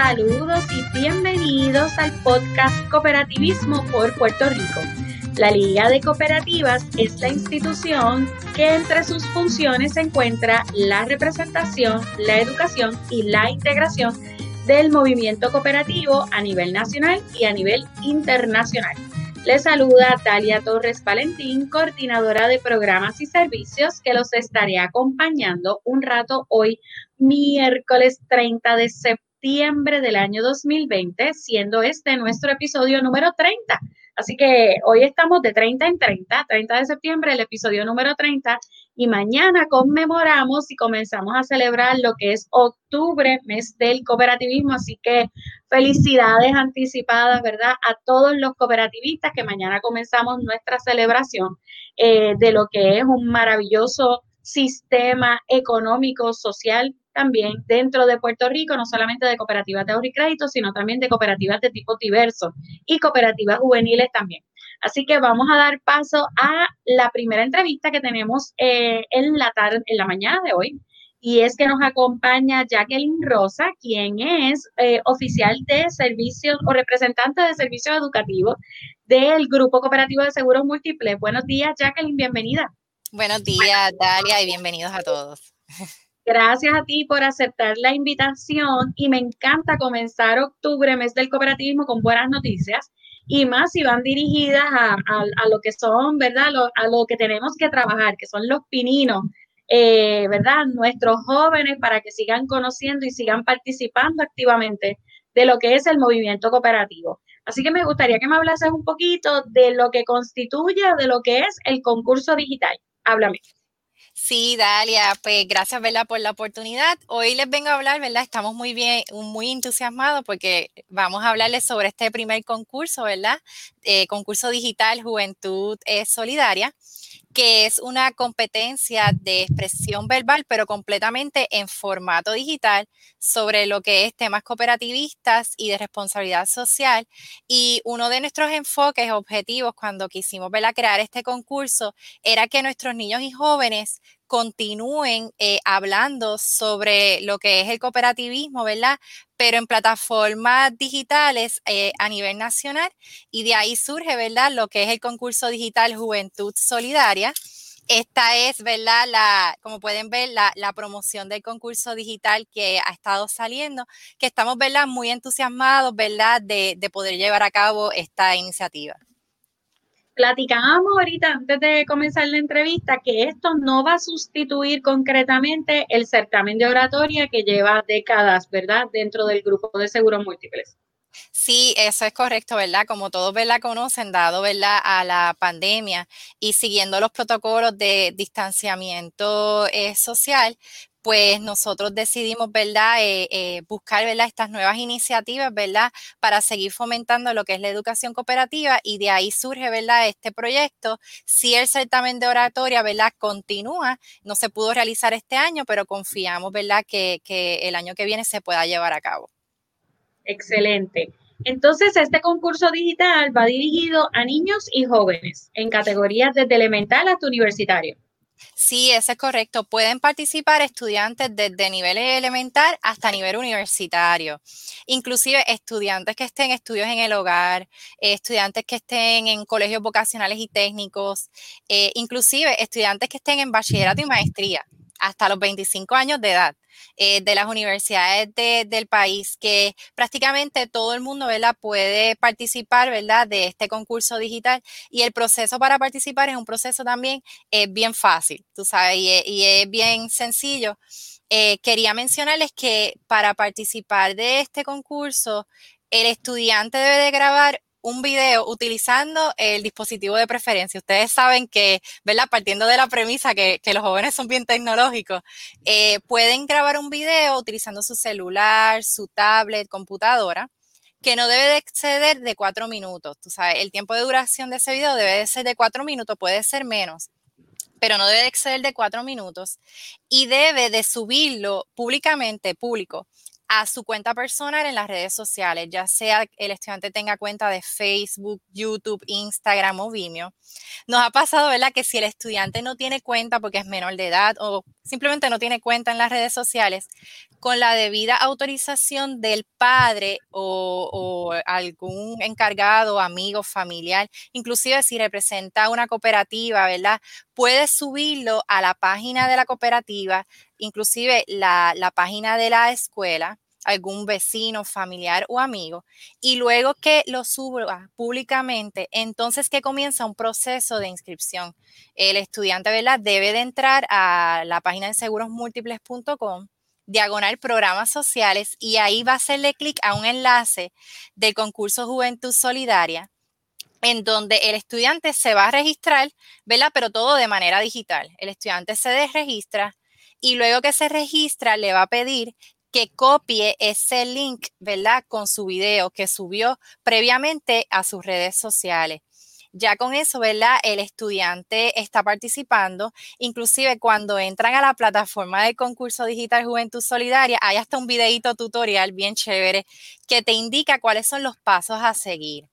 Saludos y bienvenidos al podcast Cooperativismo por Puerto Rico. La Liga de Cooperativas es la institución que entre sus funciones se encuentra la representación, la educación y la integración del movimiento cooperativo a nivel nacional y a nivel internacional. Les saluda Talia Torres Valentín, coordinadora de programas y servicios, que los estaré acompañando un rato hoy, miércoles 30 de septiembre del año 2020, siendo este nuestro episodio número 30 Así que hoy estamos de 30 en 30, 30 de septiembre, el episodio número 30, y mañana conmemoramos y comenzamos a celebrar lo que es octubre, mes del cooperativismo. Así que felicidades anticipadas, ¿verdad? A todos los cooperativistas que mañana comenzamos nuestra celebración eh, de lo que es un maravilloso sistema económico, social también dentro de Puerto Rico, no solamente de cooperativas de ahorro y crédito, sino también de cooperativas de tipo diverso y cooperativas juveniles también. Así que vamos a dar paso a la primera entrevista que tenemos eh, en la tarde, en la mañana de hoy. Y es que nos acompaña Jacqueline Rosa, quien es eh, oficial de servicios o representante de servicios educativos del Grupo Cooperativo de Seguros Múltiples. Buenos días, Jacqueline, bienvenida. Buenos días, Dalia, y bienvenidos a todos. Gracias a ti por aceptar la invitación y me encanta comenzar octubre, mes del cooperativismo, con buenas noticias y más si van dirigidas a, lo que son, ¿verdad? a lo que tenemos que trabajar, que son los pininos, eh, ¿verdad? Nuestros jóvenes para que sigan conociendo y sigan participando activamente de lo que es el movimiento cooperativo. Así que me gustaría que me hablases un poquito de lo que constituye, de lo que es el concurso digital. Háblame. Sí, Dalia, pues gracias, ¿verdad? Por la oportunidad. Hoy les vengo a hablar, ¿verdad? Estamos muy bien, muy entusiasmados porque vamos a hablarles sobre este primer concurso, ¿verdad? Eh, concurso digital Juventud Solidaria que es una competencia de expresión verbal, pero completamente en formato digital sobre lo que es temas cooperativistas y de responsabilidad social. Y uno de nuestros enfoques, objetivos cuando quisimos crear este concurso, era que nuestros niños y jóvenes continúen eh, hablando sobre lo que es el cooperativismo, ¿verdad? Pero en plataformas digitales eh, a nivel nacional y de ahí surge, ¿verdad? Lo que es el concurso digital Juventud Solidaria. Esta es, ¿verdad? La, como pueden ver, la, promoción del concurso digital que ha estado saliendo, que estamos, ¿verdad? Muy entusiasmados, ¿verdad? De, de poder llevar a cabo esta iniciativa. Platicábamos ahorita antes de comenzar la entrevista que esto no va a sustituir concretamente el certamen de oratoria que lleva décadas, ¿verdad? Dentro del grupo de seguros múltiples. Sí, eso es correcto, ¿verdad? Como todos, ¿verdad? Conocen, dado, ¿verdad? A la pandemia y siguiendo los protocolos de distanciamiento eh, social, pues nosotros decidimos, ¿verdad?, eh, eh, buscar, ¿verdad?, estas nuevas iniciativas, ¿verdad?, para seguir fomentando lo que es la educación cooperativa y de ahí surge, ¿verdad?, este proyecto. Si el certamen de oratoria, ¿verdad?, continúa, no se pudo realizar este año, pero confiamos, ¿verdad?, que, que el año que viene se pueda llevar a cabo. Excelente. Entonces, este concurso digital va dirigido a niños y jóvenes en categorías desde elemental hasta universitario. Sí, eso es correcto. Pueden participar estudiantes desde nivel elemental hasta nivel universitario. Inclusive estudiantes que estén en estudios en el hogar, estudiantes que estén en colegios vocacionales y técnicos, eh, inclusive estudiantes que estén en bachillerato y maestría hasta los 25 años de edad. Eh, de las universidades del país, que prácticamente todo el mundo puede participar ¿verdad? de este concurso digital y el proceso para participar es un proceso también eh, bien fácil, tú sabes, y, es bien sencillo. Eh, quería mencionarles que para participar de este concurso, el estudiante debe de grabar un video utilizando el dispositivo de preferencia. Ustedes saben que, ¿verdad? Partiendo de la premisa que, los jóvenes son bien tecnológicos, eh, pueden grabar un video utilizando su celular, su tablet, computadora, que no debe de exceder de cuatro minutos. Tú sabes, el tiempo de duración de ese video debe de ser de cuatro minutos, puede ser menos pero no debe de exceder de cuatro minutos y debe de subirlo públicamente, público, a su cuenta personal en las redes sociales, ya sea el estudiante tenga cuenta de Facebook, YouTube, Instagram o Vimeo. Nos ha pasado, ¿verdad? Que si el estudiante no tiene cuenta porque es menor de edad o simplemente no tiene cuenta en las redes sociales, con la debida autorización del padre o, algún encargado, amigo, familiar, inclusive si representa una cooperativa, ¿verdad? Puede subirlo a la página de la cooperativa, inclusive la, la página de la escuela, algún vecino, familiar o amigo, y luego que lo suba públicamente, entonces que comienza un proceso de inscripción. El estudiante, ¿verdad? Debe de entrar a la página de segurosmúltiples.com diagonal programas sociales y ahí va a hacerle clic a un enlace del concurso Juventud Solidaria en donde el estudiante se va a registrar, ¿verdad? Pero todo de manera digital. El estudiante se desregistra y luego que se registra le va a pedir que copie ese link, ¿verdad? Con su video que subió previamente a sus redes sociales. Ya con eso, ¿verdad? El estudiante está participando. Inclusive cuando entran a la plataforma del concurso digital Juventud Solidaria, hay hasta un videito tutorial bien chévere que te indica cuáles son los pasos a seguir.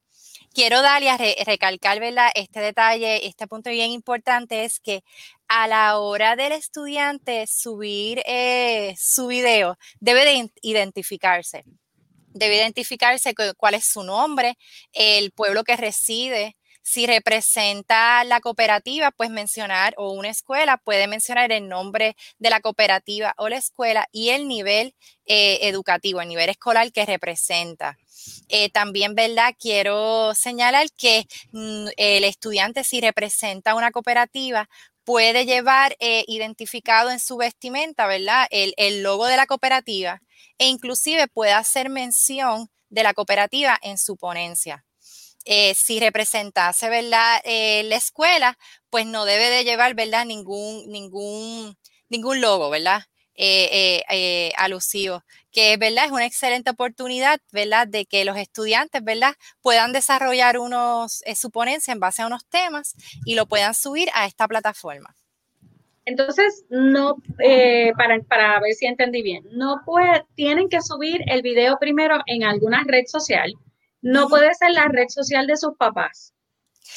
Quiero darle a recalcar, ¿verdad? Este detalle, este punto bien importante es que a la hora del estudiante subir eh, su video, debe de identificarse. Debe identificarse cuál es su nombre, el pueblo que reside, si representa la cooperativa, pues mencionar, o una escuela, puede mencionar el nombre de la cooperativa o la escuela y el nivel eh, educativo, el nivel escolar que representa. Eh, también, ¿verdad? Quiero señalar que mm, el estudiante, si representa una cooperativa, puede llevar eh, identificado en su vestimenta, ¿verdad? El, el, logo de la cooperativa e inclusive puede hacer mención de la cooperativa en su ponencia. Eh, si representase, ¿verdad? Eh, la escuela, pues no debe de llevar, ¿verdad? Ningún, ningún, ningún logo, ¿verdad? Eh, alusivo, que verdad es una excelente oportunidad, ¿verdad? De que los estudiantes, ¿verdad? Puedan desarrollar unos, su ponencia en base a unos temas y lo puedan subir a esta plataforma. Entonces, no, para, para, ver si entendí bien, no puede, tienen que subir el video primero en alguna red social no puede ser la red social de sus papás.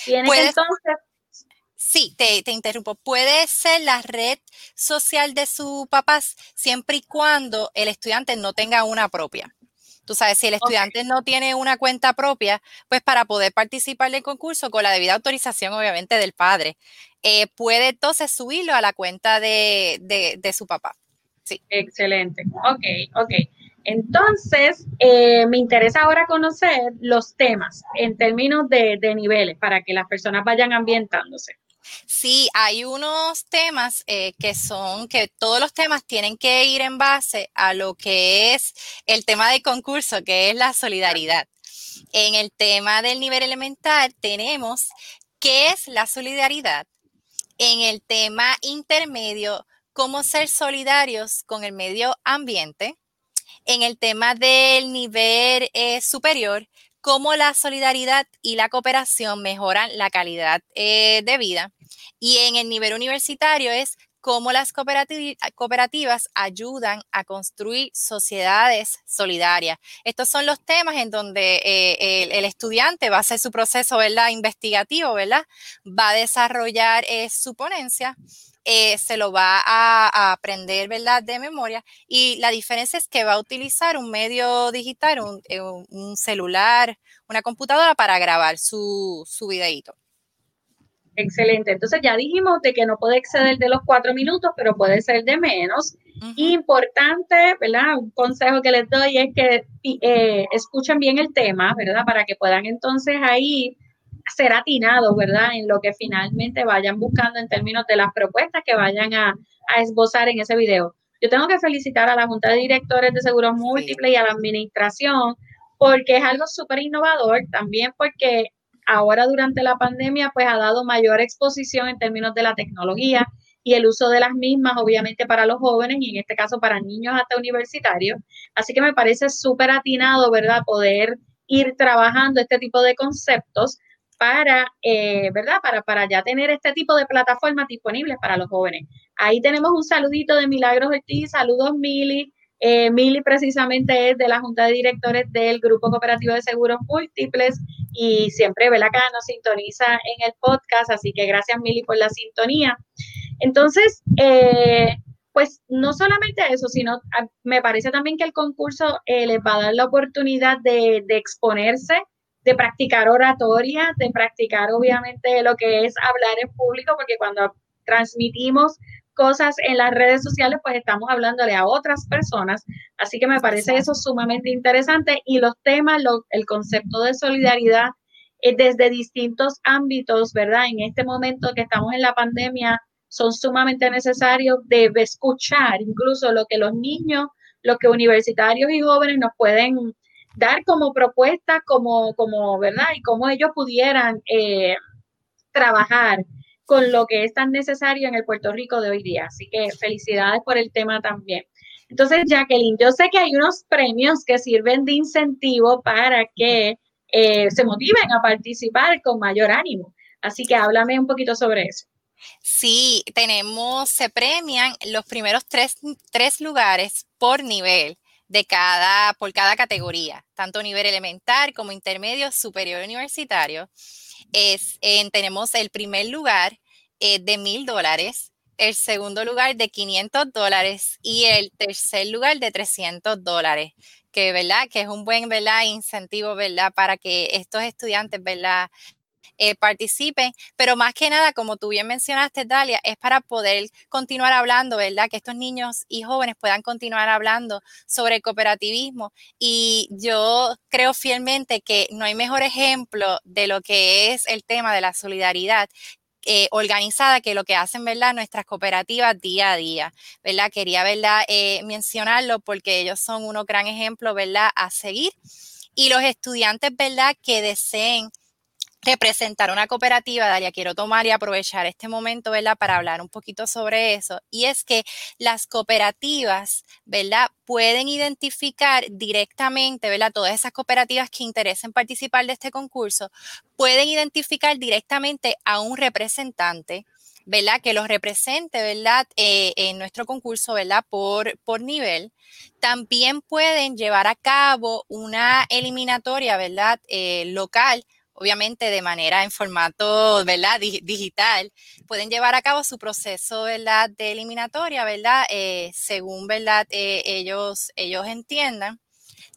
Tiene que entonces Sí, te, interrumpo. Puede ser la red social de sus papás siempre y cuando el estudiante no tenga una propia. Tú sabes, si el estudiante no tiene una cuenta propia, pues para poder participar del concurso con la debida autorización, obviamente, del padre, eh, puede entonces subirlo a la cuenta de, de su papá. Sí. Excelente. Ok, ok. Entonces, eh, me interesa ahora conocer los temas en términos de, niveles para que las personas vayan ambientándose. Sí, hay unos temas eh, que son que todos los temas tienen que ir en base a lo que es el tema del concurso, que es la solidaridad. En el tema del nivel elemental tenemos qué es la solidaridad. En el tema intermedio, cómo ser solidarios con el medio ambiente en el tema del nivel eh, superior, cómo la solidaridad y la cooperación mejoran la calidad eh, de vida. Y en el nivel universitario es cómo las cooperativas ayudan a construir sociedades solidarias. Estos son los temas en donde eh, el, estudiante va a hacer su proceso ¿verdad? investigativo, ¿verdad? va a desarrollar su ponencia eh, se lo va a, aprender, ¿verdad?, de memoria. Y la diferencia es que va a utilizar un medio digital, un, eh, celular, una computadora para grabar su, su videíto. Excelente. Entonces ya dijimos de que no puede exceder de los cuatro minutos, pero puede ser de menos. Importante, ¿verdad? Un consejo que les doy es que eh, escuchen bien el tema, ¿verdad? Para que puedan entonces ahí ser atinados, ¿verdad? En lo que finalmente vayan buscando en términos de las propuestas que vayan a, esbozar en ese video. Yo tengo que felicitar a la Junta de Directores de Seguros Múltiples y a la Administración porque es algo súper innovador, también porque ahora durante la pandemia pues ha dado mayor exposición en términos de la tecnología y el uso de las mismas, obviamente para los jóvenes y en este caso para niños hasta universitarios. Así que me parece súper atinado, ¿verdad? Poder ir trabajando este tipo de conceptos para, eh, ¿verdad? Para, para ya tener este tipo de plataformas disponibles para los jóvenes. Ahí tenemos un saludito de Milagros Ortiz, saludos Mili, Eh, Mili precisamente es de la Junta de Directores del Grupo Cooperativo de Seguros Múltiples y siempre, ¿verdad? Acá nos sintoniza en el podcast, así que gracias Mili por la sintonía. Entonces, eh, pues no solamente eso, sino ah, me parece también que el concurso eh, les va a dar la oportunidad de, de exponerse, de practicar oratoria, de practicar obviamente lo que es hablar en público, porque cuando transmitimos cosas en las redes sociales, pues estamos hablándole a otras personas. Así que me parece eso sumamente interesante y los temas, el concepto de solidaridad eh, desde distintos ámbitos, ¿verdad? En este momento que estamos en la pandemia, son sumamente necesarios de escuchar incluso lo que los niños, lo que universitarios y jóvenes nos pueden dar como propuesta, como, como, ¿verdad? Y cómo ellos pudieran eh, trabajar con lo que es tan necesario en el Puerto Rico de hoy día. Así que felicidades por el tema también. Entonces, Jacqueline, yo sé que hay unos premios que sirven de incentivo para que eh, se motiven a participar con mayor ánimo. Así que háblame un poquito sobre eso. Sí, tenemos, se premian los primeros tres, tres lugares por nivel de cada, por cada categoría, tanto nivel elemental como intermedio, superior universitario es, tenemos el primer lugar eh, de mil dólares, el segundo lugar de 500 dólares y el tercer lugar de 300 dólares, que, ¿verdad? que es un buen ¿verdad? incentivo ¿verdad? para que estos estudiantes ¿verdad? Eh, participen, pero más que nada, como tú bien mencionaste, Dalia, es para poder continuar hablando, ¿verdad? Que estos niños y jóvenes puedan continuar hablando sobre cooperativismo. Y yo creo fielmente que no hay mejor ejemplo de lo que es el tema de la solidaridad eh, organizada que lo que hacen, ¿verdad? Nuestras cooperativas día a día, ¿verdad? Quería, ¿verdad? Eh, mencionarlo porque ellos son unos gran ejemplo, ¿verdad? A seguir. Y los estudiantes, ¿verdad? Que deseen representar una cooperativa, Daria, quiero tomar y aprovechar este momento, ¿verdad?, para hablar un poquito sobre eso. Y es que las cooperativas, ¿verdad?, pueden identificar directamente, ¿verdad?, todas esas cooperativas que interesen participar de este concurso, pueden identificar directamente a un representante, ¿verdad? Que los represente, ¿verdad? Eh, en nuestro concurso, ¿verdad? Por, por nivel. También pueden llevar a cabo una eliminatoria, ¿verdad? Eh, local obviamente de manera en formato, ¿verdad? digital, pueden llevar a cabo su proceso, ¿verdad? De eliminatoria, ¿verdad? Eh, según, ¿verdad? Eh, ellos, ellos entiendan.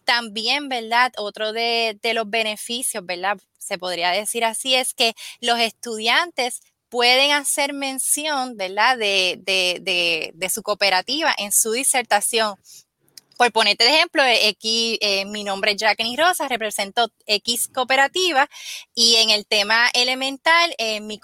También, ¿verdad? Otro de, los beneficios, ¿verdad? Se podría decir así, es que los estudiantes pueden hacer mención, ¿verdad? De, de, de, su cooperativa en su disertación por ponerte de ejemplo, aquí, eh, mi nombre es Jacqueline Rosa, represento X cooperativa y en el tema elemental, eh, mi,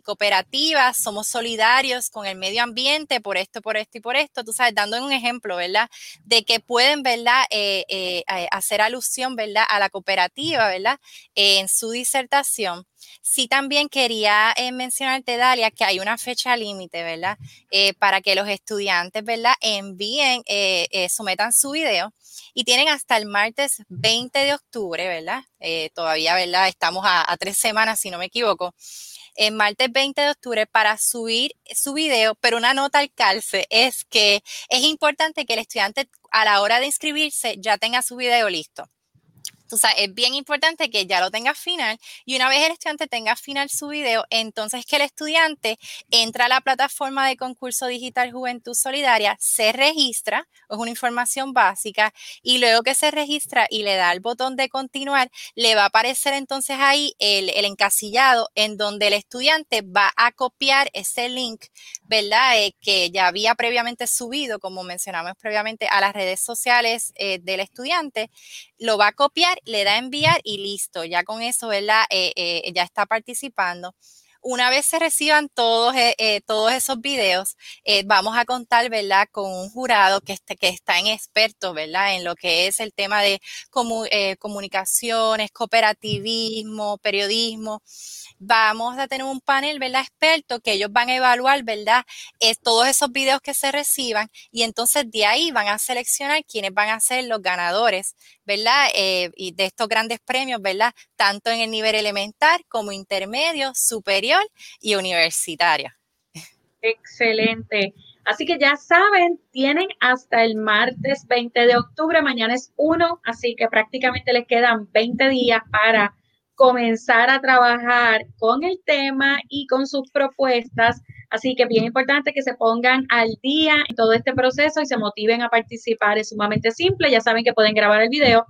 cooperativa, somos solidarios con el medio ambiente por esto, por esto y por esto, tú sabes, dando un ejemplo, ¿verdad? De que pueden, ¿verdad? Eh, hacer alusión, ¿verdad? A la cooperativa, ¿verdad? en su disertación. Sí, también quería eh, mencionarte, Dalia, que hay una fecha límite, ¿verdad? Eh, para que los estudiantes, ¿verdad? Envíen, eh, sometan su video y tienen hasta el martes 20 de octubre, ¿verdad? todavía, ¿verdad? Estamos a, tres semanas, si no me equivoco. El martes 20 de octubre para subir su video, pero una nota al calce es que es importante que el estudiante a la hora de inscribirse ya tenga su video listo es bien importante que ya lo tenga final y una vez el estudiante tenga final su video, entonces que el estudiante entra a la plataforma de concurso digital Juventud Solidaria, se registra, es una información básica, y luego que se registra y le da el botón de continuar, le va a aparecer entonces ahí el, encasillado en donde el estudiante va a copiar ese link, ¿verdad? Eh, que ya había previamente subido, como mencionamos previamente, a las redes sociales eh, del estudiante, lo va a copiar le da a enviar y listo, ya con eso, ¿verdad? Eh, eh, ya está participando. Una vez se reciban todos, eh, todos esos videos, vamos a contar, ¿verdad?, con un jurado que, este, que está en experto, ¿verdad?, en lo que es el tema de comunicaciones, cooperativismo, periodismo vamos a tener un panel, ¿verdad? Experto que ellos van a evaluar, ¿verdad? Todos esos videos que se reciban y entonces de ahí van a seleccionar quiénes van a ser los ganadores, ¿verdad? Eh, y de estos grandes premios, ¿verdad? Tanto en el nivel elemental como intermedio, superior y universitario. Excelente. Así que ya saben, tienen hasta el martes 20 de octubre, mañana es 1, así que prácticamente les quedan 20 días para comenzar a trabajar con el tema y con sus propuestas. Así que bien importante que se pongan al día en todo este proceso y se motiven a participar. Es sumamente simple. Ya saben que pueden grabar el video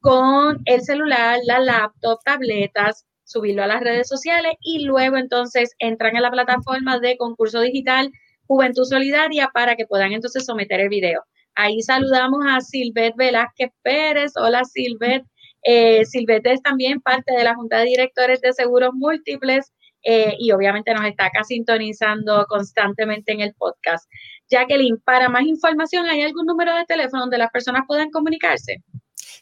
con el celular, la laptop, tabletas, subirlo a las redes sociales y luego entonces entran a la plataforma de concurso digital Juventud Solidaria para que puedan entonces someter el video. Ahí saludamos a Silvet Velázquez Pérez. Hola Silvet. Eh, Silvete es también parte de la Junta de Directores de Seguros Múltiples eh, y obviamente nos está acá sintonizando constantemente en el podcast. Jacqueline, para más información, ¿hay algún número de teléfono donde las personas puedan comunicarse?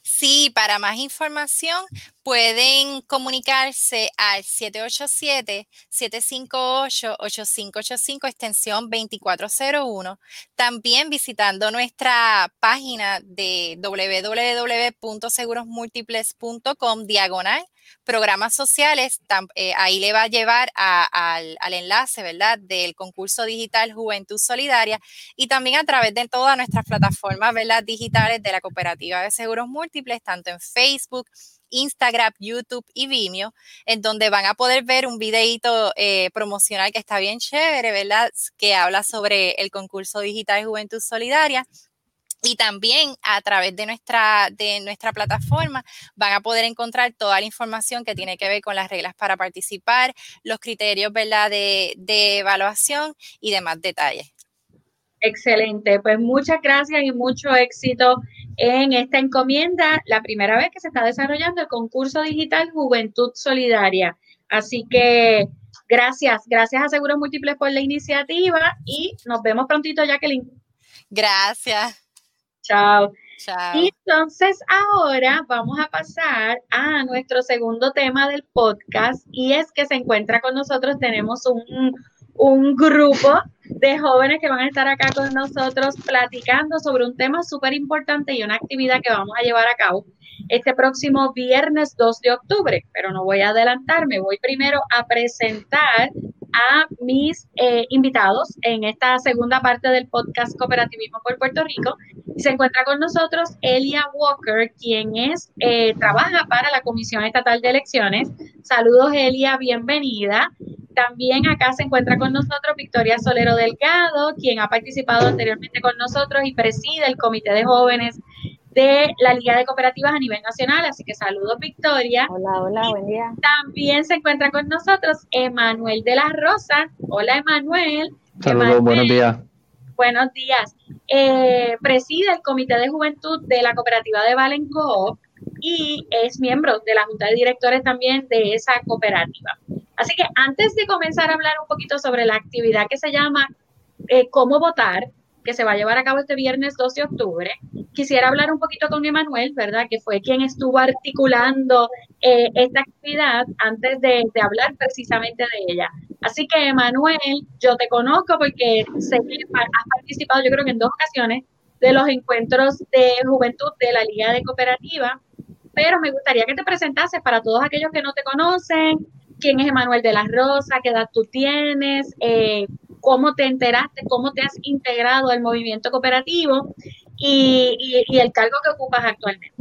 Sí, para más información pueden comunicarse al 787-758-8585, extensión 2401. También visitando nuestra página de www.segurosmúltiples.com diagonal programas sociales, eh, ahí le va a llevar al, enlace, ¿verdad?, del concurso digital Juventud Solidaria y también a través de todas nuestras plataformas, ¿verdad?, digitales de la Cooperativa de Seguros Múltiples, tanto en Facebook, Instagram, YouTube y Vimeo, en donde van a poder ver un videito eh, promocional que está bien chévere, ¿verdad? Que habla sobre el concurso digital Juventud Solidaria y también a través de nuestra, de nuestra plataforma van a poder encontrar toda la información que tiene que ver con las reglas para participar, los criterios ¿verdad? De, de evaluación y demás detalles. Excelente, pues muchas gracias y mucho éxito en esta encomienda, la primera vez que se está desarrollando el concurso digital Juventud Solidaria. Así que gracias, gracias a Seguros Múltiples por la iniciativa y nos vemos prontito, Jacqueline. Gracias. Chao. Y entonces ahora vamos a pasar a nuestro segundo tema del podcast y es que se encuentra con nosotros, tenemos un, un grupo de jóvenes que van a estar acá con nosotros platicando sobre un tema súper importante y una actividad que vamos a llevar a cabo este próximo viernes 2 de octubre, pero no voy a adelantarme, voy primero a presentar a mis eh, invitados en esta segunda parte del podcast Cooperativismo por Puerto Rico. Se encuentra con nosotros Elia Walker, quien es, eh, trabaja para la Comisión Estatal de Elecciones. Saludos, Elia, bienvenida. También acá se encuentra con nosotros Victoria Solero Delgado, quien ha participado anteriormente con nosotros y preside el Comité de Jóvenes de la Liga de Cooperativas a nivel nacional. Así que saludos, Victoria. Hola, hola, buen día. También se encuentra con nosotros Emanuel de la Rosa. Hola, Emanuel. Saludos, buenos días. Buenos días. Eh, preside el Comité de Juventud de la Cooperativa de Valenco y es miembro de la Junta de Directores también de esa cooperativa. Así que antes de comenzar a hablar un poquito sobre la actividad que se llama eh, Cómo votar, que se va a llevar a cabo este viernes 2 de octubre. Quisiera hablar un poquito con Emanuel, ¿verdad? Que fue quien estuvo articulando eh, esta actividad antes de, hablar precisamente de ella. Así que, Emanuel, yo te conozco porque sé que has participado, yo creo que en dos ocasiones, de los encuentros de juventud de la Liga de Cooperativa, pero me gustaría que te presentases para todos aquellos que no te conocen, quién es Emanuel de la Rosa, qué edad tú tienes, eh, cómo te enteraste, cómo te has integrado al movimiento cooperativo y, el cargo que ocupas actualmente.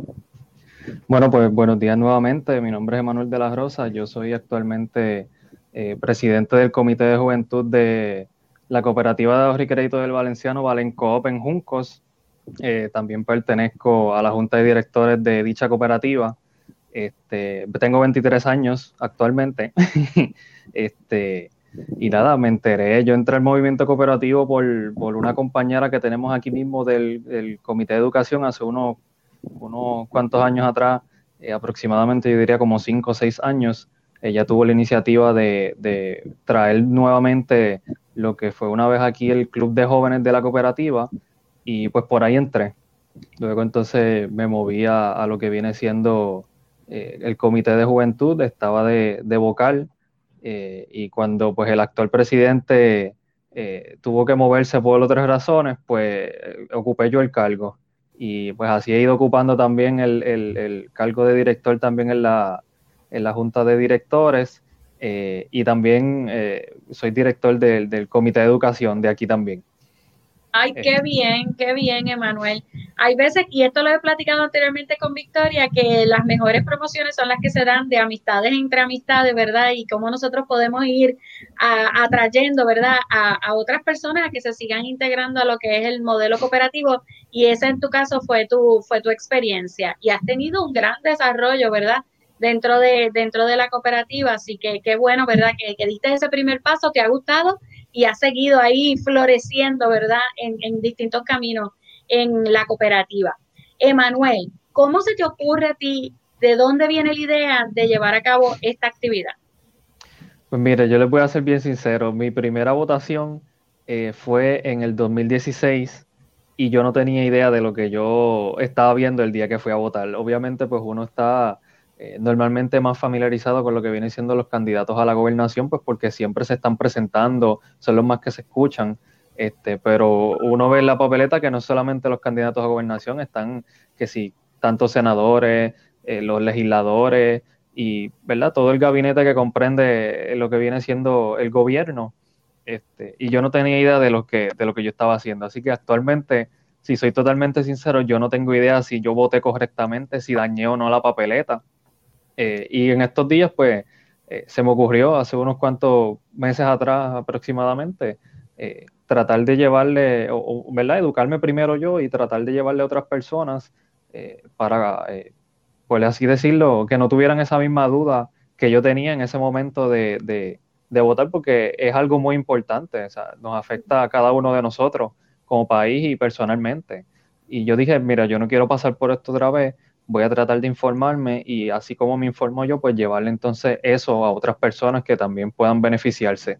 Bueno, pues buenos días nuevamente. Mi nombre es Emanuel de la Rosa. Yo soy actualmente eh, presidente del Comité de Juventud de la Cooperativa de Ahorro y Crédito del Valenciano, Valencoop en Juncos. Eh, también pertenezco a la Junta de Directores de dicha cooperativa. Este, tengo 23 años actualmente. este, y nada, me enteré, yo entré al movimiento cooperativo por, una compañera que tenemos aquí mismo del, Comité de Educación hace unos, unos cuantos años atrás, eh, aproximadamente yo diría como 5 o 6 años. Ella tuvo la iniciativa de, traer nuevamente lo que fue una vez aquí el Club de Jóvenes de la Cooperativa y pues por ahí entré. Luego entonces me moví a, lo que viene siendo eh, el Comité de Juventud, estaba de vocal eh, y cuando pues el actual presidente eh, tuvo que moverse por otras razones, pues eh, ocupé yo el cargo. Y pues así he ido ocupando también el, cargo de director también en la, en la Junta de Directores. y también soy director del, Comité de Educación de aquí también. Ay, qué bien, qué bien, Emanuel. Hay veces, y esto lo he platicado anteriormente con Victoria, que las mejores promociones son las que se dan de amistades entre amistades, ¿verdad? Y cómo nosotros podemos ir atrayendo, ¿verdad? A, a, otras personas a que se sigan integrando a lo que es el modelo cooperativo. Y esa en tu caso fue tu, fue tu experiencia. Y has tenido un gran desarrollo, ¿verdad? Dentro de, dentro de la cooperativa. Así que qué bueno, ¿verdad? Que, diste ese primer paso, te ha gustado y ha seguido ahí floreciendo, ¿verdad? En, distintos caminos en la cooperativa. Emanuel, ¿cómo se te ocurre a ti? ¿De dónde viene la idea de llevar a cabo esta actividad? Pues mire, yo les voy a ser bien sincero. Mi primera votación eh, fue en el 2016 y yo no tenía idea de lo que yo estaba viendo el día que fui a votar. Obviamente, pues uno está eh, normalmente más familiarizado con lo que vienen siendo los candidatos a la gobernación, pues porque siempre se están presentando, son los más que se escuchan. Este, pero uno ve en la papeleta que no solamente los candidatos a gobernación están, que sí, tantos senadores, eh, los legisladores y, ¿verdad? Todo el gabinete que comprende lo que viene siendo el gobierno. Este, y yo no tenía idea de lo que, de lo que yo estaba haciendo. Así que actualmente, si soy totalmente sincero, yo no tengo idea si yo voté correctamente, si dañé o no la papeleta. Eh, y en estos días, pues, eh, se me ocurrió hace unos cuantos meses atrás aproximadamente, tratar de llevarle, o, ¿verdad? Educarme primero yo y tratar de llevarle a otras personas para, pues así decirlo, que no tuvieran esa misma duda que yo tenía en ese momento de, de, de votar, porque es algo muy importante, nos afecta a cada uno de nosotros como país y personalmente. Y yo dije, mira, yo no quiero pasar por esto otra vez, voy a tratar de informarme y así como me informo yo, pues llevarle entonces eso a otras personas que también puedan beneficiarse.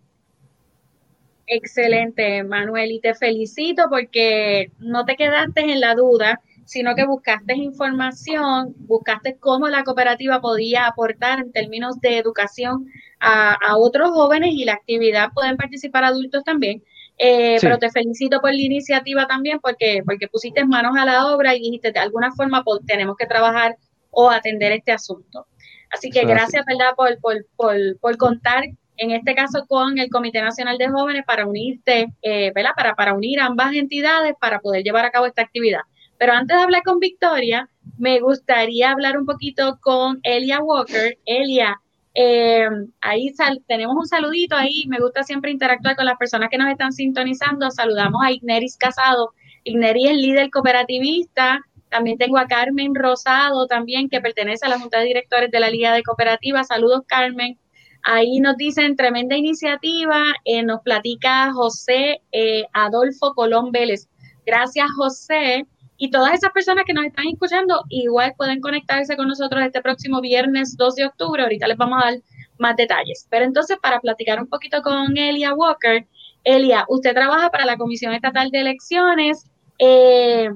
Excelente, Manuel, y te felicito porque no te quedaste en la duda, sino que buscaste información, buscaste cómo la cooperativa podía aportar en términos de educación a, a otros jóvenes y la actividad pueden participar adultos también. Eh, pero te felicito por la iniciativa también porque, porque pusiste manos a la obra y dijiste de alguna forma pues, tenemos que trabajar o atender este asunto. Así que gracias, ¿verdad?, por, por, por, por, contar, en este caso, con el Comité Nacional de Jóvenes para unirte, eh, ¿verdad?, para, para unir ambas entidades para poder llevar a cabo esta actividad. Pero antes de hablar con Victoria, me gustaría hablar un poquito con Elia Walker. Elia, eh, ahí tenemos un saludito ahí. Me gusta siempre interactuar con las personas que nos están sintonizando. Saludamos a Igneris Casado. Igneris es líder cooperativista. También tengo a Carmen Rosado, también que pertenece a la Junta de Directores de la Liga de Cooperativas. Saludos, Carmen. Ahí nos dicen tremenda iniciativa. Eh, nos platica José eh, Adolfo Colón Vélez. Gracias, José. Y todas esas personas que nos están escuchando igual pueden conectarse con nosotros este próximo viernes 2 de octubre. Ahorita les vamos a dar más detalles. Pero entonces, para platicar un poquito con Elia Walker, Elia, usted trabaja para la Comisión Estatal de Elecciones. Eh,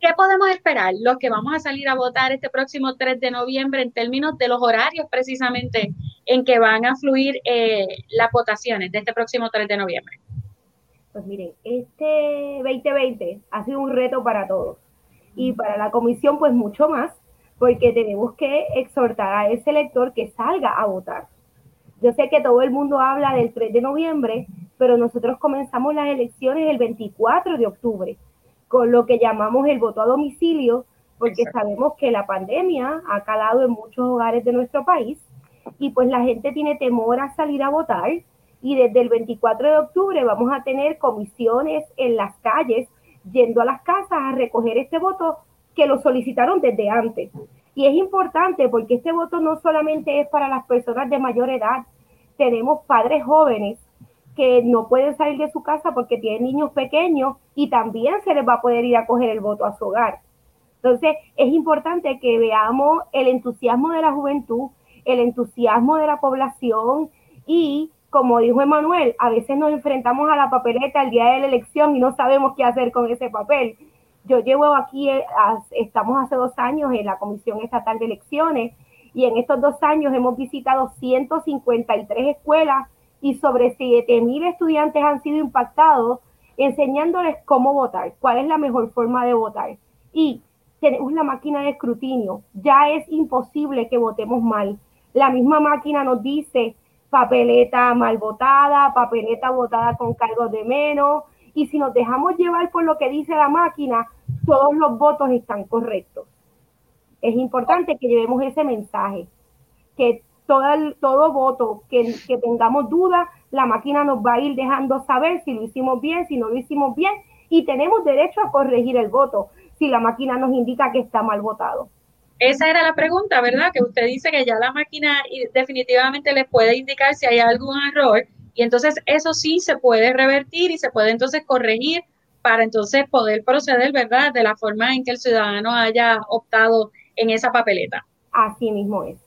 ¿Qué podemos esperar los que vamos a salir a votar este próximo 3 de noviembre en términos de los horarios precisamente en que van a fluir eh, las votaciones de este próximo 3 de noviembre? Pues miren, este 2020 ha sido un reto para todos y para la comisión pues mucho más, porque tenemos que exhortar a ese elector que salga a votar. Yo sé que todo el mundo habla del 3 de noviembre, pero nosotros comenzamos las elecciones el 24 de octubre, con lo que llamamos el voto a domicilio, porque sabemos que la pandemia ha calado en muchos hogares de nuestro país y pues la gente tiene temor a salir a votar y desde el 24 de octubre vamos a tener comisiones en las calles yendo a las casas a recoger este voto que lo solicitaron desde antes. Y es importante porque este voto no solamente es para las personas de mayor edad, tenemos padres jóvenes que no pueden salir de su casa porque tienen niños pequeños y también se les va a poder ir a coger el voto a su hogar. Entonces, es importante que veamos el entusiasmo de la juventud, el entusiasmo de la población y como dijo Emanuel, a veces nos enfrentamos a la papeleta el día de la elección y no sabemos qué hacer con ese papel. Yo llevo aquí, eh, estamos hace dos años en la Comisión Estatal de Elecciones y en estos dos años hemos visitado 153 escuelas y sobre 7.000 estudiantes han sido impactados enseñándoles cómo votar, cuál es la mejor forma de votar. Y tenemos la máquina de escrutinio, ya es imposible que votemos mal. La misma máquina nos dice papeleta mal votada, papeleta votada con cargos de menos Y si nos dejamos llevar por lo que dice la máquina, todos los votos están correctos. Es importante que llevemos ese mensaje, que todo, voto que, que tengamos duda, la máquina nos va a ir dejando saber si lo hicimos bien, si no lo hicimos bien, y tenemos derecho a corregir el voto si la máquina nos indica que está mal votado. Esa era la pregunta, ¿verdad? Que usted dice que ya la máquina definitivamente les puede indicar si hay algún error y entonces eso sí se puede revertir y se puede entonces corregir para entonces poder proceder, ¿verdad? De la forma en que el ciudadano haya optado en esa papeleta. Así mismo es.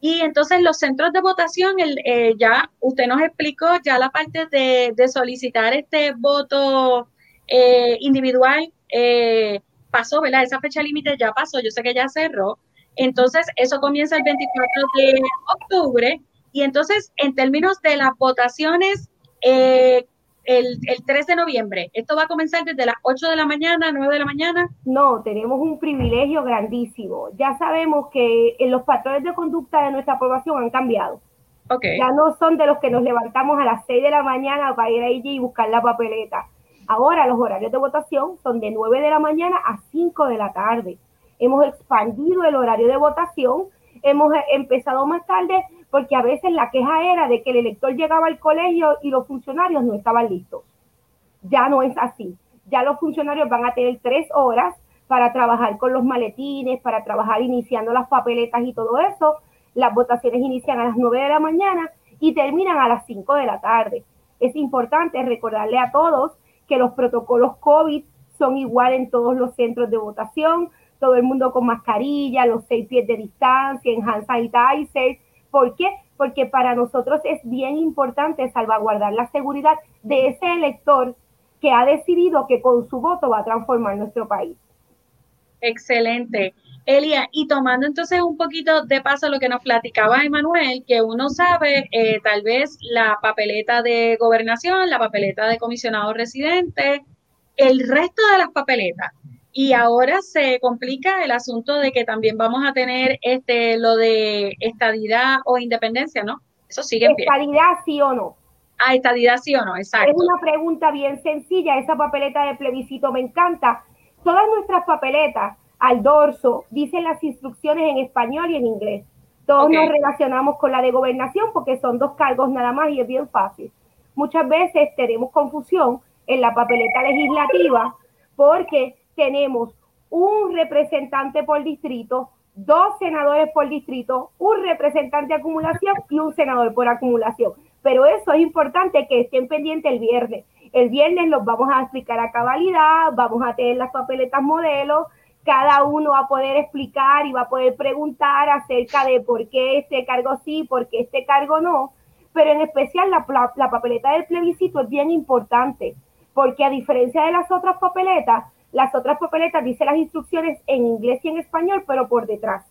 Y entonces los centros de votación, el, eh, ya usted nos explicó ya la parte de, de solicitar este voto eh, individual eh, pasó, ¿verdad? Esa fecha límite ya pasó, yo sé que ya cerró. Entonces, eso comienza el 24 de octubre. Y entonces, en términos de las votaciones, eh, el, el, 3 de noviembre, ¿esto va a comenzar desde las 8 de la mañana, 9 de la mañana? No, tenemos un privilegio grandísimo. Ya sabemos que en los patrones de conducta de nuestra aprobación han cambiado. Okay. Ya no son de los que nos levantamos a las 6 de la mañana para ir allí y buscar la papeleta. Ahora los horarios de votación son de 9 de la mañana a 5 de la tarde. Hemos expandido el horario de votación, hemos empezado más tarde porque a veces la queja era de que el elector llegaba al colegio y los funcionarios no estaban listos. Ya no es así. Ya los funcionarios van a tener tres horas para trabajar con los maletines, para trabajar iniciando las papeletas y todo eso. Las votaciones inician a las 9 de la mañana y terminan a las 5 de la tarde. Es importante recordarle a todos que los protocolos COVID son igual en todos los centros de votación, todo el mundo con mascarilla, los seis pies de distancia, en hand sanitizer. ¿Por qué? Porque para nosotros es bien importante salvaguardar la seguridad de ese elector que ha decidido que con su voto va a transformar nuestro país. Excelente. Elia, y tomando entonces un poquito de paso lo que nos platicaba Emanuel, que uno sabe eh, tal vez la papeleta de gobernación, la papeleta de comisionado residente, el resto de las papeletas. Y ahora se complica el asunto de que también vamos a tener este lo de estadidad o independencia, ¿no? Eso sigue en pie. Estadidad sí o no. Ah, estadidad sí o no, exacto. Es una pregunta bien sencilla, esa papeleta de plebiscito me encanta. Todas nuestras papeletas al dorso, dicen las instrucciones en español y en inglés. Todos nos relacionamos con la de gobernación porque son dos cargos nada más y es bien fácil. Muchas veces tenemos confusión en la papeleta legislativa porque tenemos un representante por distrito, dos senadores por distrito, un representante de acumulación y un senador por acumulación. Pero eso es importante que estén pendientes el viernes. El viernes los vamos a explicar a cabalidad, vamos a tener las papeletas modelos, cada uno va a poder explicar y va a poder preguntar acerca de por qué este cargo sí, por qué este cargo no, pero en especial la, papeleta del plebiscito es bien importante, porque a diferencia de las otras papeletas, las otras papeletas dicen las instrucciones en inglés y en español, pero por detrás.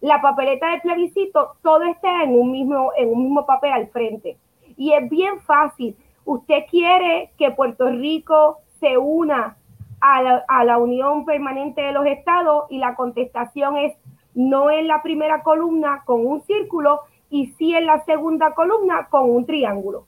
La papeleta del plebiscito, todo está en un mismo, en un mismo papel al frente. Y es bien fácil. Usted quiere que Puerto Rico se una a la, Unión Permanente de los Estados y la contestación es no en la primera columna con un círculo y sí en la segunda columna con un triángulo.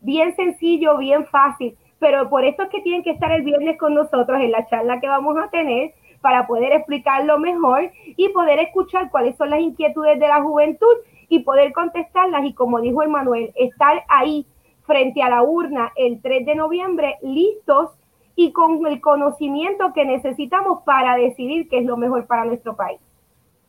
Bien sencillo, bien fácil, pero por eso es que tienen que estar el viernes con nosotros en la charla que vamos a tener para poder explicarlo mejor y poder escuchar cuáles son las inquietudes de la juventud y poder contestarlas y como dijo Emanuel, estar ahí frente a la urna el 3 de noviembre listos y con el conocimiento que necesitamos para decidir qué es lo mejor para nuestro país.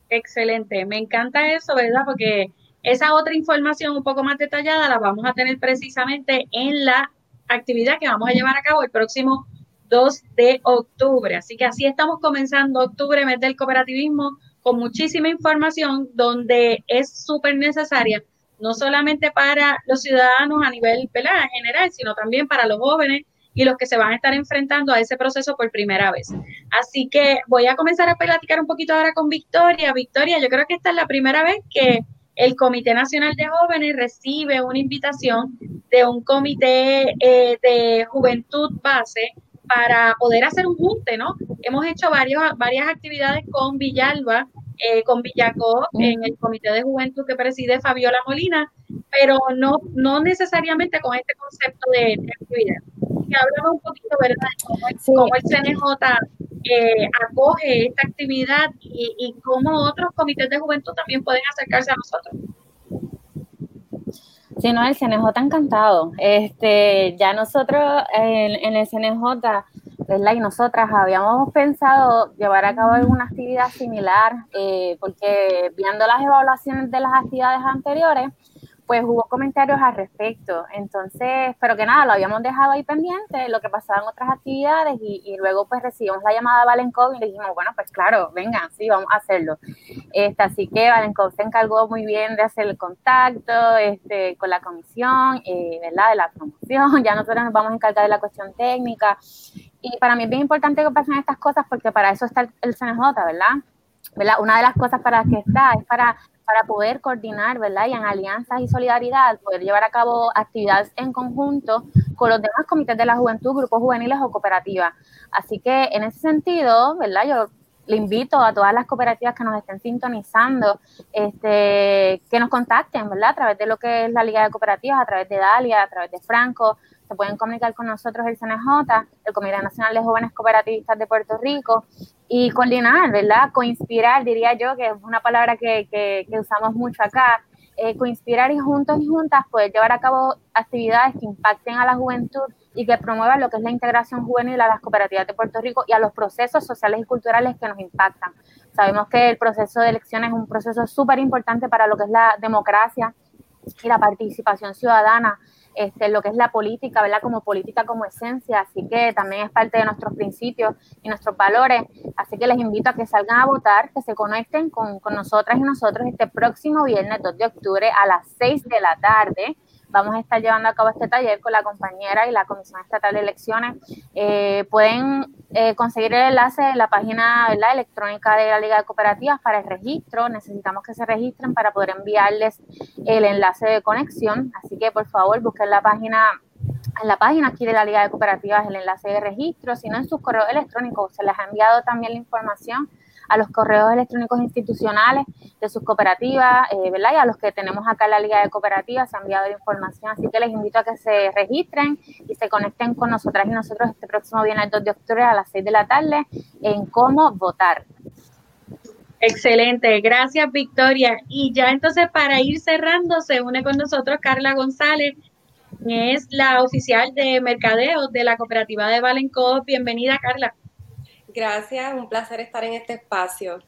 Excelente, me encanta eso, ¿verdad? Porque esa otra información un poco más detallada la vamos a tener precisamente en la actividad que vamos a llevar a cabo el próximo 2 de octubre. Así que así estamos comenzando octubre, mes del cooperativismo, con muchísima información donde es súper necesaria, no solamente para los ciudadanos a nivel general, sino también para los jóvenes y los que se van a estar enfrentando a ese proceso por primera vez. Así que voy a comenzar a platicar un poquito ahora con Victoria. Victoria, yo creo que esta es la primera vez que el Comité Nacional de Jóvenes recibe una invitación de un comité eh, de juventud base para poder hacer un junte, ¿no? Hemos hecho varios, varias actividades con Villalba, eh, con Villacó, en el comité de juventud que preside Fabiola Molina, pero no, no necesariamente con este concepto de, de actividad. Y háblame un poquito, ¿verdad? Cómo, cómo el CNJ eh, acoge esta actividad y, y cómo otros comités de juventud también pueden acercarse a nosotros. Sí, no, el CNJ encantado. Este, ya nosotros en, en el CNJ, ¿verdad? Y nosotras habíamos pensado llevar a cabo alguna actividad similar, eh, porque viendo las evaluaciones de las actividades anteriores, pues hubo comentarios al respecto. Entonces, pero que nada, lo habíamos dejado ahí pendiente, lo que pasaba en otras actividades y, luego pues recibimos la llamada de Valenkov y le dijimos, bueno, pues claro, vengan, sí, vamos a hacerlo. Este, así que Valenkov se encargó muy bien de hacer el contacto este, con la comisión, eh, ¿verdad? De la promoción, ya nosotros nos vamos a encargar de la cuestión técnica. Y para mí es bien importante que pasen estas cosas porque para eso está el, el CNJ, ¿verdad? ¿Verdad? Una de las cosas para las que está es para para poder coordinar, ¿verdad? Y en alianzas y solidaridad, poder llevar a cabo actividades en conjunto con los demás comités de la juventud, grupos juveniles o cooperativas. Así que en ese sentido, ¿verdad? Yo le invito a todas las cooperativas que nos estén sintonizando, este, que nos contacten, ¿verdad? A través de lo que es la Liga de Cooperativas, a través de Dalia, a través de Franco, se pueden comunicar con nosotros el CNJ, el Comité Nacional de Jóvenes Cooperativistas de Puerto Rico, y coordinar, ¿verdad? Coinspirar, diría yo, que es una palabra que, que, usamos mucho acá, eh, coinspirar y juntos y juntas poder llevar a cabo actividades que impacten a la juventud y que promuevan lo que es la integración juvenil a las cooperativas de Puerto Rico y a los procesos sociales y culturales que nos impactan. Sabemos que el proceso de elecciones es un proceso súper importante para lo que es la democracia y la participación ciudadana este, lo que es la política, ¿verdad? Como política como esencia, así que también es parte de nuestros principios y nuestros valores, así que les invito a que salgan a votar, que se conecten con, con nosotras y nosotros este próximo viernes 2 de octubre a las 6 de la tarde vamos a estar llevando a cabo este taller con la compañera y la Comisión Estatal de Elecciones. Eh, pueden eh, conseguir el enlace en la página electrónica de la Liga de Cooperativas para el registro. Necesitamos que se registren para poder enviarles el enlace de conexión. Así que por favor busquen la página en la página aquí de la Liga de Cooperativas el enlace de registro, si no en sus correos electrónicos se les ha enviado también la información a los correos electrónicos institucionales de sus cooperativas, eh, ¿verdad? Y a los que tenemos acá en la Liga de Cooperativas se ha enviado la información, así que les invito a que se registren y se conecten con nosotras y nosotros este próximo viernes 2 de octubre a las 6 de la tarde en cómo votar. Excelente, gracias Victoria. Y ya entonces para ir cerrando, se une con nosotros Carla González, que es la oficial de mercadeo de la cooperativa de Valencó. Bienvenida Carla. Gracias, un placer estar en este espacio.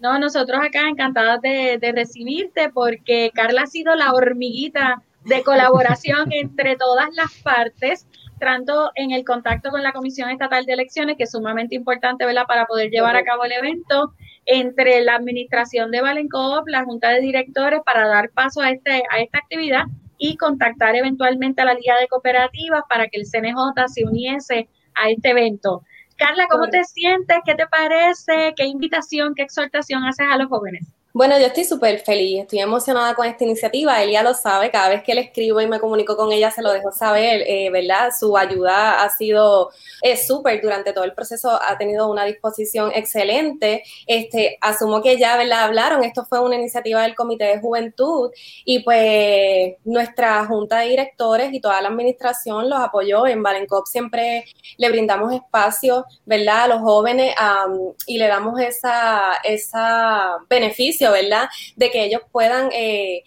No, nosotros acá encantados de, recibirte porque Carla ha sido la hormiguita de colaboración entre todas las partes, tanto en el contacto con la Comisión Estatal de Elecciones, que es sumamente importante, ¿verdad?, para poder llevar a cabo el evento, entre la administración de Valencop, la Junta de Directores, para dar paso a, este, a esta actividad y contactar eventualmente a la Liga de Cooperativas para que el CNJ se uniese a este evento. Carla, ¿cómo te sientes? ¿Qué te parece? ¿Qué invitación, qué exhortación haces a los jóvenes? Bueno, yo estoy súper feliz, estoy emocionada con esta iniciativa, ella lo sabe, cada vez que le escribo y me comunico con ella se lo dejo saber, eh, ¿verdad? Su ayuda ha sido súper durante todo el proceso, ha tenido una disposición excelente, este, asumo que ya, ¿verdad? Hablaron, esto fue una iniciativa del Comité de Juventud y pues nuestra junta de directores y toda la administración los apoyó, en Valencop siempre le brindamos espacio, ¿verdad? A los jóvenes y le damos esa, esa beneficio ¿verdad? De que ellos puedan eh,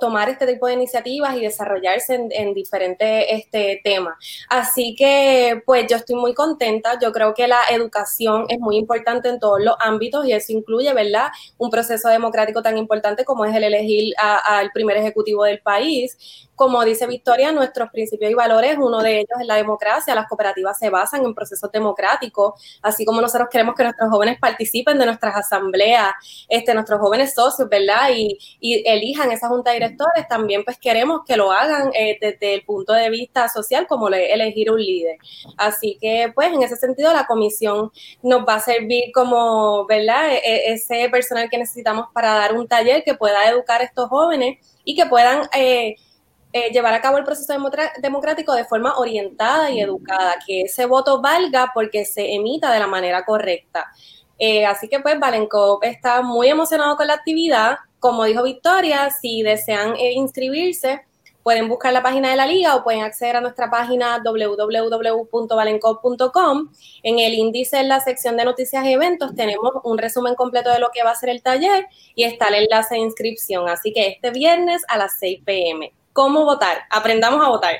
tomar este tipo de iniciativas y desarrollarse en, diferentes este, temas. Así que, pues yo estoy muy contenta. Yo creo que la educación es muy importante en todos los ámbitos y eso incluye, ¿verdad? Un proceso democrático tan importante como es el elegir al primer ejecutivo del país. Como dice Victoria, nuestros principios y valores, uno de ellos es la democracia. Las cooperativas se basan en procesos democráticos, así como nosotros queremos que nuestros jóvenes participen de nuestras asambleas, este, nuestros jóvenes socios, ¿verdad? Y, y elijan esa junta directores, también pues queremos que lo hagan eh, desde el punto de vista social como elegir un líder. Así que pues en ese sentido la comisión nos va a servir como, ¿verdad? E, e, ese personal que necesitamos para dar un taller que pueda educar a estos jóvenes y que puedan... Eh, eh, llevar a cabo el proceso democrático de forma orientada y educada, que ese voto valga porque se emita de la manera correcta. así que pues Valencop está muy emocionado con la actividad, como dijo Victoria, si desean eh, inscribirse, pueden buscar la página de la liga o pueden acceder a nuestra página www.valencop.com. En el índice, en la sección de noticias y eventos, tenemos un resumen completo de lo que va a ser el taller y está el enlace de inscripción. Así que este viernes a las 6 pm. ¿Cómo votar? Aprendamos a votar.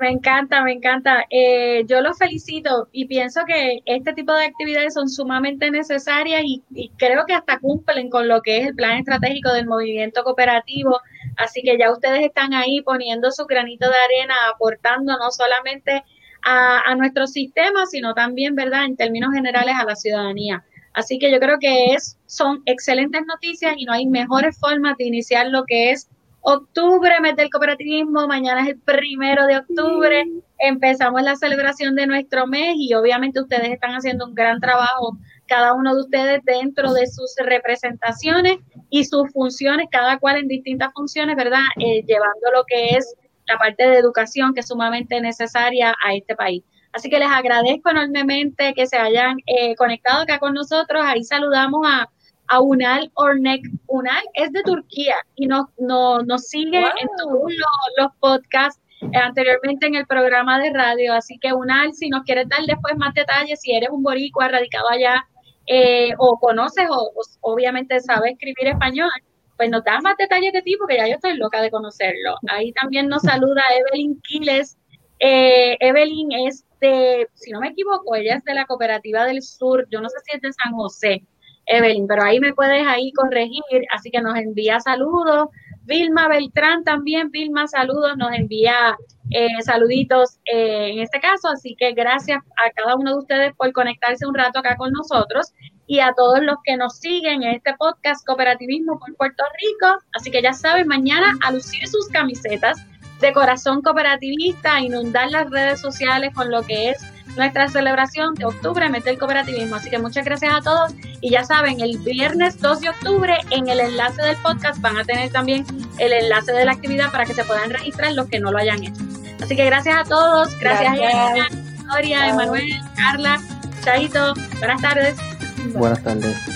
Me encanta, me encanta. Eh, yo los felicito y pienso que este tipo de actividades son sumamente necesarias y, creo que hasta cumplen con lo que es el plan estratégico del movimiento cooperativo. Así que ya ustedes están ahí poniendo su granito de arena, aportando no solamente a, a nuestro sistema, sino también, ¿verdad?, en términos generales a la ciudadanía. Así que yo creo que es, son excelentes noticias y no hay mejores formas de iniciar lo que es octubre, mes del cooperativismo, mañana es el primero de octubre, empezamos la celebración de nuestro mes y obviamente ustedes están haciendo un gran trabajo, cada uno de ustedes dentro de sus representaciones y sus funciones, cada cual en distintas funciones, ¿verdad? Eh, llevando lo que es la parte de educación que es sumamente necesaria a este país. Así que les agradezco enormemente que se hayan eh, conectado acá con nosotros. Ahí saludamos a a Unal Ornek. Unal es de Turquía y nos, nos sigue en todos los, podcasts eh, anteriormente en el programa de radio. Así que Unal, si nos quieres dar después más detalles, si eres un boricua radicado allá eh, o conoces o, obviamente sabes escribir español, pues nos das más detalles de ti porque ya yo estoy loca de conocerlo. Ahí también nos saluda Evelyn Quiles. Eh, Evelyn es de, si no me equivoco, ella es de la Cooperativa del Sur, yo no sé si es de San José. Evelyn, pero ahí me puedes ahí corregir, así que nos envía saludos. Vilma Beltrán también, Vilma, saludos, nos envía eh, saluditos eh, en este caso, así que gracias a cada uno de ustedes por conectarse un rato acá con nosotros y a todos los que nos siguen en este podcast Cooperativismo por Puerto Rico. Así que ya saben, mañana a lucir sus camisetas de corazón cooperativista, inundar las redes sociales con lo que es nuestra celebración de octubre, Mete el Cooperativismo. Así que muchas gracias a todos. Y ya saben, el viernes 2 de octubre en el enlace del podcast van a tener también el enlace de la actividad para que se puedan registrar los que no lo hayan hecho. Así que gracias a todos. Gracias, a Victoria, Emanuel, Carla, Chaito. Buenas tardes. Buenas tardes.